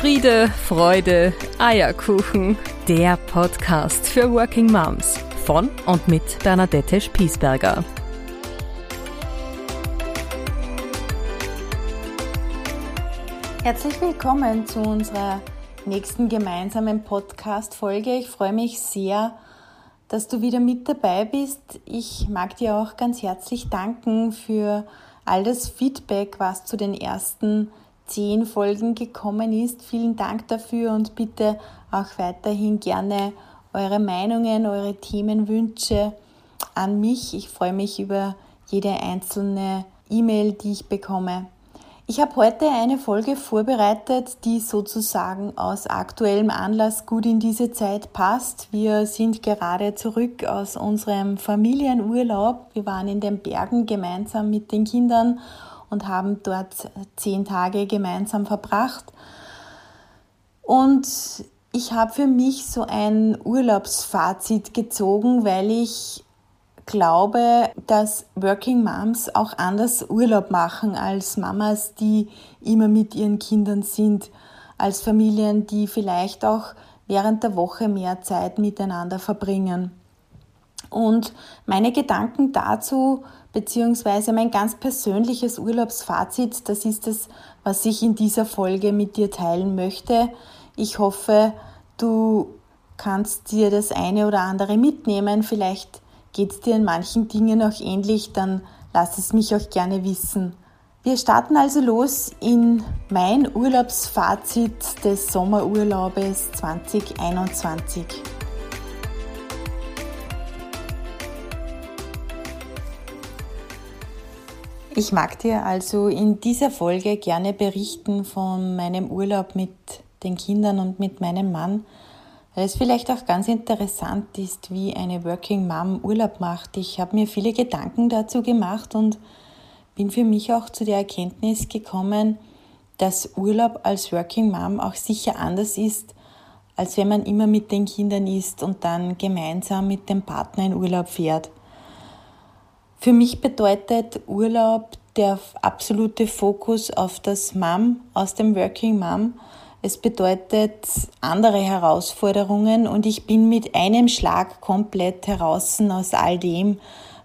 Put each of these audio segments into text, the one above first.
Friede, Freude, Eierkuchen. Der Podcast für Working Moms von und mit Bernadette Spiesberger. Herzlich willkommen zu unserer nächsten gemeinsamen Podcast-Folge. Ich freue mich sehr, dass du wieder mit dabei bist. Ich mag dir auch ganz herzlich danken für all das Feedback, was zu den ersten zehn Folgen gekommen ist. Vielen Dank dafür und bitte auch weiterhin gerne eure Meinungen, eure Themenwünsche an mich. Ich freue mich über jede einzelne E-Mail, die ich bekomme. Ich habe heute eine Folge vorbereitet, die sozusagen aus aktuellem Anlass gut in diese Zeit passt. Wir sind gerade zurück aus unserem Familienurlaub. Wir waren in den Bergen gemeinsam mit den Kindern und haben dort zehn Tage gemeinsam verbracht. Und ich habe für mich so ein Urlaubsfazit gezogen, weil ich glaube, dass Working Moms auch anders Urlaub machen als Mamas, die immer mit ihren Kindern sind, als Familien, die vielleicht auch während der Woche mehr Zeit miteinander verbringen. Und meine Gedanken dazu, beziehungsweise mein ganz persönliches Urlaubsfazit, das ist es, was ich in dieser Folge mit dir teilen möchte. Ich hoffe, du kannst dir das eine oder andere mitnehmen. Vielleicht geht es dir in manchen Dingen auch ähnlich, dann lass es mich auch gerne wissen. Wir starten also los in mein Urlaubsfazit des Sommerurlaubes 2021. Ich mag dir also in dieser Folge gerne berichten von meinem Urlaub mit den Kindern und mit meinem Mann, weil es vielleicht auch ganz interessant ist, wie eine Working Mom Urlaub macht. Ich habe mir viele Gedanken dazu gemacht und bin für mich auch zu der Erkenntnis gekommen, dass Urlaub als Working Mom auch sicher anders ist, als wenn man immer mit den Kindern ist und dann gemeinsam mit dem Partner in Urlaub fährt. Für mich bedeutet Urlaub der absolute Fokus auf das Mom aus dem Working Mom. Es bedeutet andere Herausforderungen und ich bin mit einem Schlag komplett heraus aus all dem,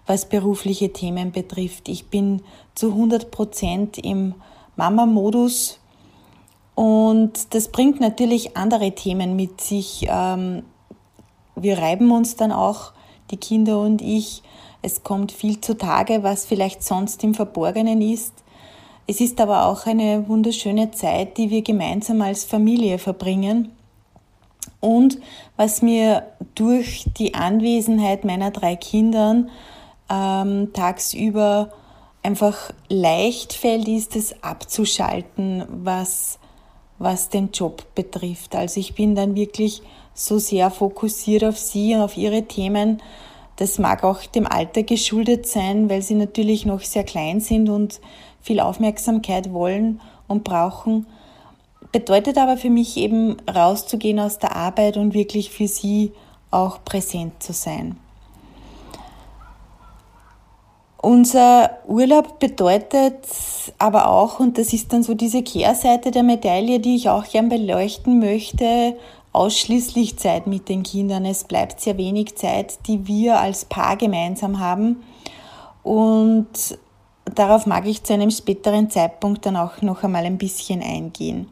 was berufliche Themen betrifft. Ich bin zu 100 Prozent im Mama-Modus und das bringt natürlich andere Themen mit sich. Ähm, wir reiben uns dann auch, die Kinder und ich, es kommt viel zutage, was vielleicht sonst im Verborgenen ist. Es ist aber auch eine wunderschöne Zeit, die wir gemeinsam als Familie verbringen. Und was mir durch die Anwesenheit meiner drei Kindern ähm, tagsüber einfach leicht fällt, ist es abzuschalten, was, was den Job betrifft. Also ich bin dann wirklich so sehr fokussiert auf sie und auf ihre Themen, das mag auch dem Alter geschuldet sein, weil sie natürlich noch sehr klein sind und viel Aufmerksamkeit wollen und brauchen. Bedeutet aber für mich eben rauszugehen aus der Arbeit und wirklich für sie auch präsent zu sein. Unser Urlaub bedeutet aber auch, und das ist dann so diese Kehrseite der Medaille, die ich auch gern beleuchten möchte, ausschließlich Zeit mit den Kindern. Es bleibt sehr wenig Zeit, die wir als Paar gemeinsam haben. Und darauf mag ich zu einem späteren Zeitpunkt dann auch noch einmal ein bisschen eingehen.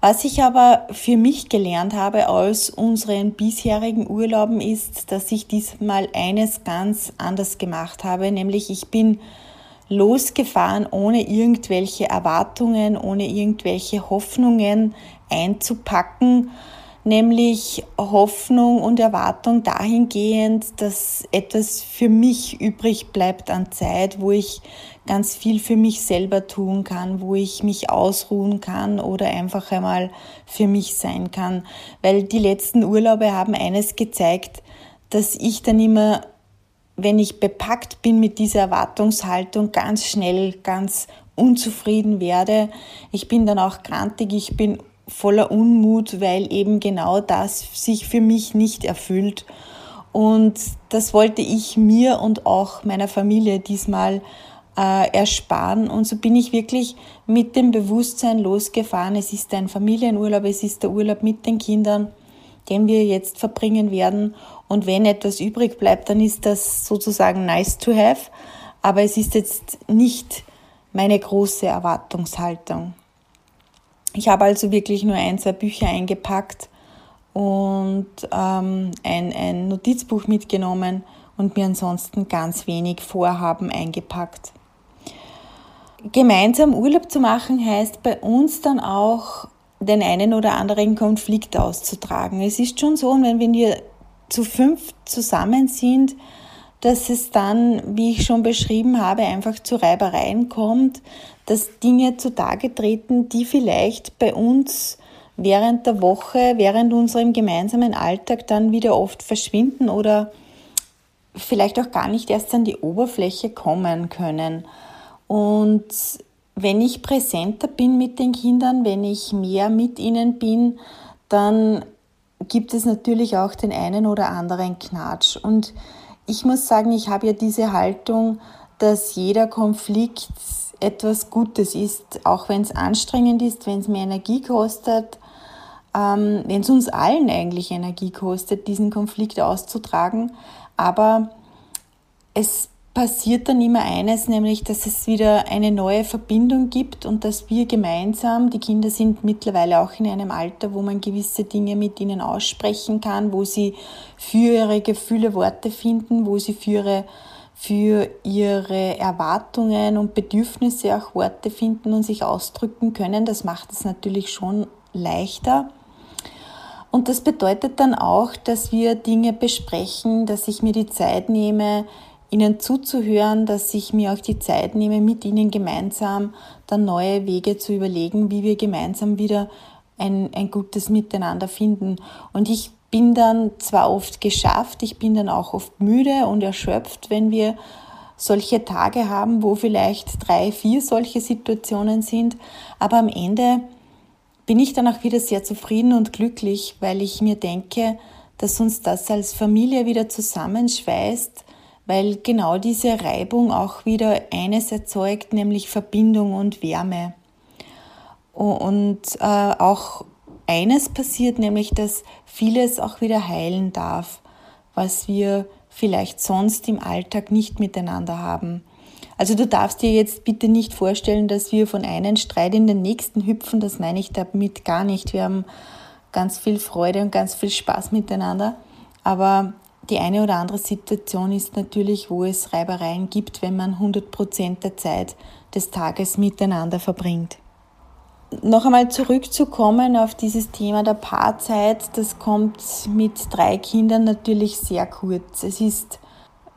Was ich aber für mich gelernt habe aus unseren bisherigen Urlauben ist, dass ich diesmal eines ganz anders gemacht habe, nämlich ich bin losgefahren, ohne irgendwelche Erwartungen, ohne irgendwelche Hoffnungen einzupacken, nämlich Hoffnung und Erwartung dahingehend, dass etwas für mich übrig bleibt an Zeit, wo ich ganz viel für mich selber tun kann, wo ich mich ausruhen kann oder einfach einmal für mich sein kann. Weil die letzten Urlaube haben eines gezeigt, dass ich dann immer, wenn ich bepackt bin mit dieser Erwartungshaltung, ganz schnell, ganz unzufrieden werde. Ich bin dann auch grantig, ich bin voller Unmut, weil eben genau das sich für mich nicht erfüllt. Und das wollte ich mir und auch meiner Familie diesmal äh, ersparen. Und so bin ich wirklich mit dem Bewusstsein losgefahren. Es ist ein Familienurlaub, es ist der Urlaub mit den Kindern, den wir jetzt verbringen werden. Und wenn etwas übrig bleibt, dann ist das sozusagen nice to have. Aber es ist jetzt nicht meine große Erwartungshaltung. Ich habe also wirklich nur ein, zwei Bücher eingepackt und ähm, ein, ein Notizbuch mitgenommen und mir ansonsten ganz wenig Vorhaben eingepackt. Gemeinsam Urlaub zu machen heißt bei uns dann auch den einen oder anderen Konflikt auszutragen. Es ist schon so, wenn wir zu fünf zusammen sind, dass es dann, wie ich schon beschrieben habe, einfach zu Reibereien kommt, dass Dinge zutage treten, die vielleicht bei uns während der Woche, während unserem gemeinsamen Alltag dann wieder oft verschwinden oder vielleicht auch gar nicht erst an die Oberfläche kommen können. Und wenn ich präsenter bin mit den Kindern, wenn ich mehr mit ihnen bin, dann gibt es natürlich auch den einen oder anderen Knatsch. Und ich muss sagen, ich habe ja diese Haltung, dass jeder Konflikt etwas Gutes ist, auch wenn es anstrengend ist, wenn es mir Energie kostet, ähm, wenn es uns allen eigentlich Energie kostet, diesen Konflikt auszutragen. Aber es passiert dann immer eines, nämlich dass es wieder eine neue Verbindung gibt und dass wir gemeinsam, die Kinder sind mittlerweile auch in einem Alter, wo man gewisse Dinge mit ihnen aussprechen kann, wo sie für ihre Gefühle Worte finden, wo sie für ihre, für ihre Erwartungen und Bedürfnisse auch Worte finden und sich ausdrücken können. Das macht es natürlich schon leichter. Und das bedeutet dann auch, dass wir Dinge besprechen, dass ich mir die Zeit nehme, ihnen zuzuhören, dass ich mir auch die Zeit nehme, mit ihnen gemeinsam dann neue Wege zu überlegen, wie wir gemeinsam wieder ein, ein gutes Miteinander finden. Und ich bin dann zwar oft geschafft, ich bin dann auch oft müde und erschöpft, wenn wir solche Tage haben, wo vielleicht drei, vier solche Situationen sind, aber am Ende bin ich dann auch wieder sehr zufrieden und glücklich, weil ich mir denke, dass uns das als Familie wieder zusammenschweißt, weil genau diese Reibung auch wieder eines erzeugt, nämlich Verbindung und Wärme. Und äh, auch eines passiert, nämlich dass vieles auch wieder heilen darf, was wir vielleicht sonst im Alltag nicht miteinander haben. Also du darfst dir jetzt bitte nicht vorstellen, dass wir von einem Streit in den nächsten hüpfen, das meine ich damit gar nicht. Wir haben ganz viel Freude und ganz viel Spaß miteinander, aber die eine oder andere Situation ist natürlich, wo es Reibereien gibt, wenn man 100 Prozent der Zeit des Tages miteinander verbringt. Noch einmal zurückzukommen auf dieses Thema der Paarzeit, das kommt mit drei Kindern natürlich sehr kurz. Es ist,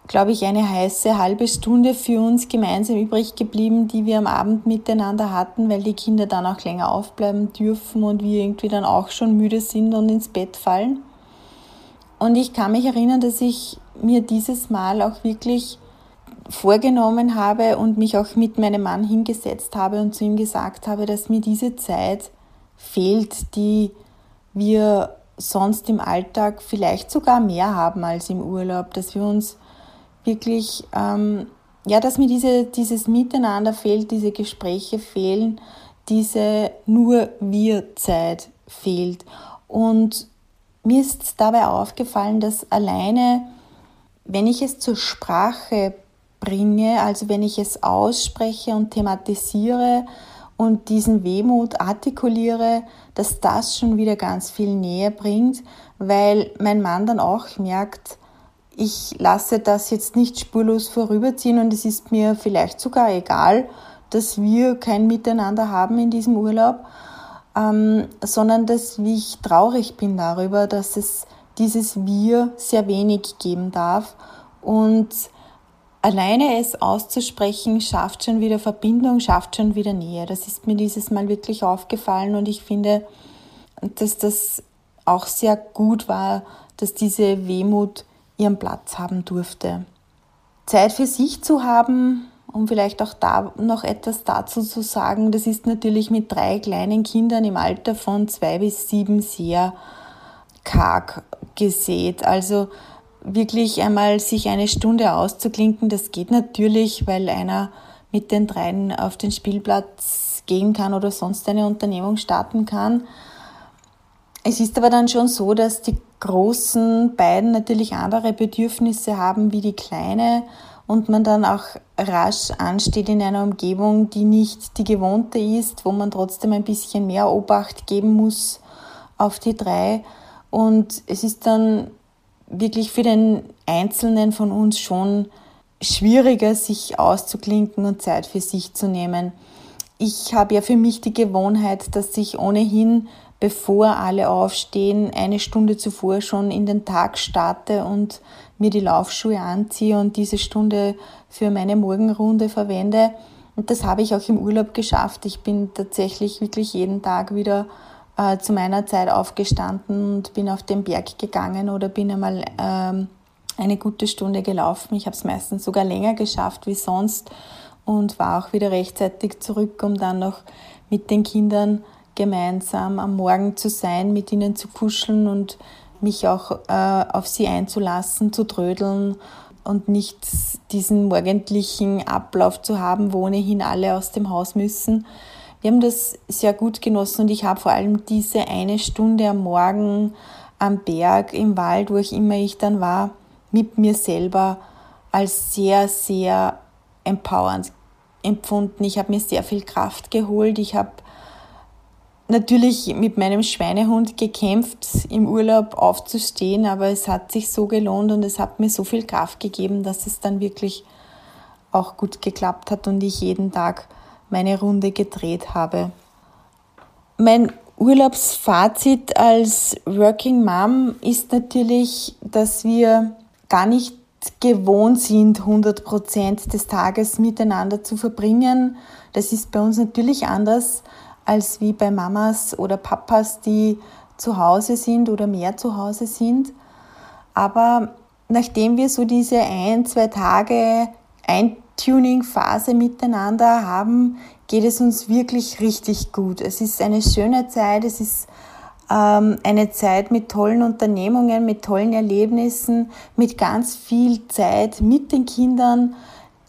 glaube ich, eine heiße halbe Stunde für uns gemeinsam übrig geblieben, die wir am Abend miteinander hatten, weil die Kinder dann auch länger aufbleiben dürfen und wir irgendwie dann auch schon müde sind und ins Bett fallen. Und ich kann mich erinnern, dass ich mir dieses Mal auch wirklich vorgenommen habe und mich auch mit meinem Mann hingesetzt habe und zu ihm gesagt habe, dass mir diese Zeit fehlt, die wir sonst im Alltag vielleicht sogar mehr haben als im Urlaub, dass wir uns wirklich, ähm, ja, dass mir diese, dieses Miteinander fehlt, diese Gespräche fehlen, diese nur wir Zeit fehlt. Und mir ist dabei aufgefallen, dass alleine, wenn ich es zur Sprache bringe, also wenn ich es ausspreche und thematisiere und diesen Wehmut artikuliere, dass das schon wieder ganz viel näher bringt, weil mein Mann dann auch merkt, ich lasse das jetzt nicht spurlos vorüberziehen und es ist mir vielleicht sogar egal, dass wir kein Miteinander haben in diesem Urlaub, ähm, sondern dass ich traurig bin darüber, dass es dieses Wir sehr wenig geben darf. Und alleine es auszusprechen, schafft schon wieder Verbindung, schafft schon wieder Nähe. Das ist mir dieses Mal wirklich aufgefallen und ich finde, dass das auch sehr gut war, dass diese Wehmut ihren Platz haben durfte. Zeit für sich zu haben, um vielleicht auch da noch etwas dazu zu sagen, das ist natürlich mit drei kleinen Kindern im Alter von zwei bis sieben sehr karg gesät. Also wirklich einmal sich eine Stunde auszuklinken, das geht natürlich, weil einer mit den dreien auf den Spielplatz gehen kann oder sonst eine Unternehmung starten kann. Es ist aber dann schon so, dass die großen beiden natürlich andere Bedürfnisse haben wie die kleine und man dann auch rasch ansteht in einer Umgebung, die nicht die gewohnte ist, wo man trotzdem ein bisschen mehr Obacht geben muss auf die drei. Und es ist dann wirklich für den Einzelnen von uns schon schwieriger, sich auszuklinken und Zeit für sich zu nehmen. Ich habe ja für mich die Gewohnheit, dass ich ohnehin, bevor alle aufstehen, eine Stunde zuvor schon in den Tag starte und mir die Laufschuhe anziehe und diese Stunde für meine Morgenrunde verwende. Und das habe ich auch im Urlaub geschafft. Ich bin tatsächlich wirklich jeden Tag wieder äh, zu meiner Zeit aufgestanden und bin auf den Berg gegangen oder bin einmal ähm, eine gute Stunde gelaufen. Ich habe es meistens sogar länger geschafft wie sonst und war auch wieder rechtzeitig zurück, um dann noch mit den Kindern gemeinsam am Morgen zu sein, mit ihnen zu kuscheln und mich auch äh, auf sie einzulassen, zu trödeln und nicht diesen morgendlichen Ablauf zu haben, wo ohnehin alle aus dem Haus müssen. Wir haben das sehr gut genossen und ich habe vor allem diese eine Stunde am Morgen am Berg, im Wald, wo ich immer ich dann war, mit mir selber als sehr, sehr empowernd empfunden. Ich habe mir sehr viel Kraft geholt. Ich habe natürlich mit meinem Schweinehund gekämpft, im Urlaub aufzustehen, aber es hat sich so gelohnt und es hat mir so viel Kraft gegeben, dass es dann wirklich auch gut geklappt hat und ich jeden Tag meine Runde gedreht habe. Mein Urlaubsfazit als Working Mom ist natürlich, dass wir gar nicht gewohnt sind, 100 Prozent des Tages miteinander zu verbringen. Das ist bei uns natürlich anders als wie bei Mamas oder Papas, die zu Hause sind oder mehr zu Hause sind. Aber nachdem wir so diese ein, zwei Tage Eintuning-Phase miteinander haben, geht es uns wirklich richtig gut. Es ist eine schöne Zeit, es ist ähm, eine Zeit mit tollen Unternehmungen, mit tollen Erlebnissen, mit ganz viel Zeit mit den Kindern,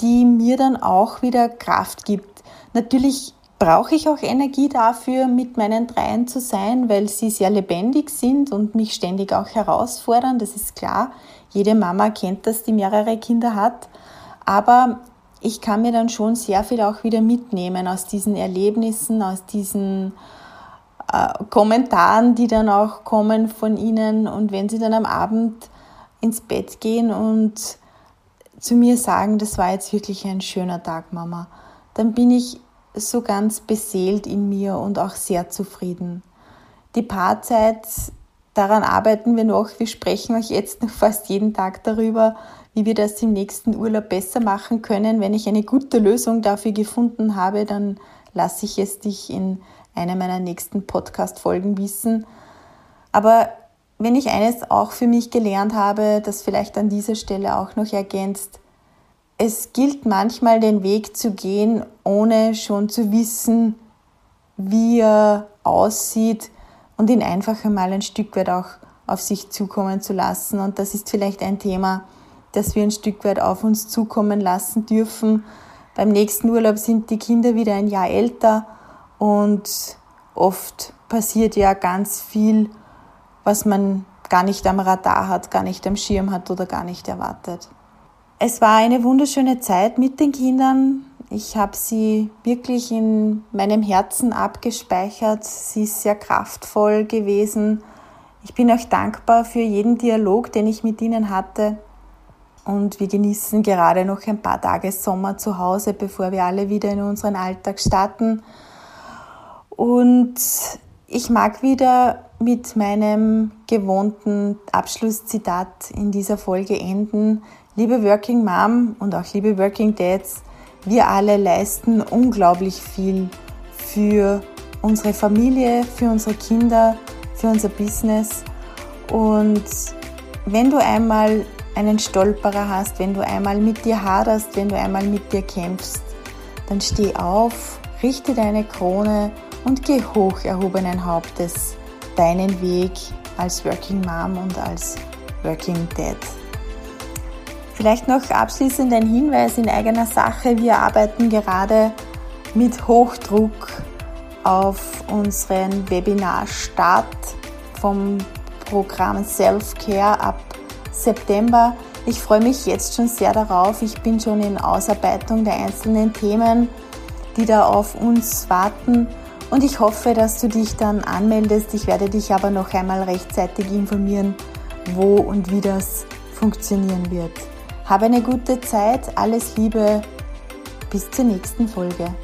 die mir dann auch wieder Kraft gibt. Natürlich brauche ich auch Energie dafür, mit meinen Dreien zu sein, weil sie sehr lebendig sind und mich ständig auch herausfordern. Das ist klar. Jede Mama kennt das, die mehrere Kinder hat. Aber ich kann mir dann schon sehr viel auch wieder mitnehmen aus diesen Erlebnissen, aus diesen äh, Kommentaren, die dann auch kommen von ihnen. Und wenn sie dann am Abend ins Bett gehen und zu mir sagen, das war jetzt wirklich ein schöner Tag, Mama, dann bin ich so ganz beseelt in mir und auch sehr zufrieden. Die Paarzeit, daran arbeiten wir noch. Wir sprechen euch jetzt noch fast jeden Tag darüber, wie wir das im nächsten Urlaub besser machen können. Wenn ich eine gute Lösung dafür gefunden habe, dann lasse ich es dich in einer meiner nächsten Podcast-Folgen wissen. Aber wenn ich eines auch für mich gelernt habe, das vielleicht an dieser Stelle auch noch ergänzt, es gilt manchmal den Weg zu gehen, ohne schon zu wissen, wie er aussieht und ihn einfach einmal ein Stück weit auch auf sich zukommen zu lassen. Und das ist vielleicht ein Thema, das wir ein Stück weit auf uns zukommen lassen dürfen. Beim nächsten Urlaub sind die Kinder wieder ein Jahr älter und oft passiert ja ganz viel, was man gar nicht am Radar hat, gar nicht am Schirm hat oder gar nicht erwartet. Es war eine wunderschöne Zeit mit den Kindern. Ich habe sie wirklich in meinem Herzen abgespeichert. Sie ist sehr kraftvoll gewesen. Ich bin euch dankbar für jeden Dialog, den ich mit ihnen hatte. Und wir genießen gerade noch ein paar Tage Sommer zu Hause, bevor wir alle wieder in unseren Alltag starten. Und ich mag wieder mit meinem gewohnten Abschlusszitat in dieser Folge enden. Liebe Working Mom und auch liebe Working Dads, wir alle leisten unglaublich viel für unsere Familie, für unsere Kinder, für unser Business. Und wenn du einmal einen Stolperer hast, wenn du einmal mit dir haderst, wenn du einmal mit dir kämpfst, dann steh auf, richte deine Krone und geh hoch erhobenen Hauptes deinen Weg als Working Mom und als Working Dad. Vielleicht noch abschließend ein Hinweis in eigener Sache. Wir arbeiten gerade mit Hochdruck auf unseren Webinarstart vom Programm Self-Care ab September. Ich freue mich jetzt schon sehr darauf. Ich bin schon in Ausarbeitung der einzelnen Themen, die da auf uns warten. Und ich hoffe, dass du dich dann anmeldest. Ich werde dich aber noch einmal rechtzeitig informieren, wo und wie das funktionieren wird. Habe eine gute Zeit. Alles Liebe. Bis zur nächsten Folge.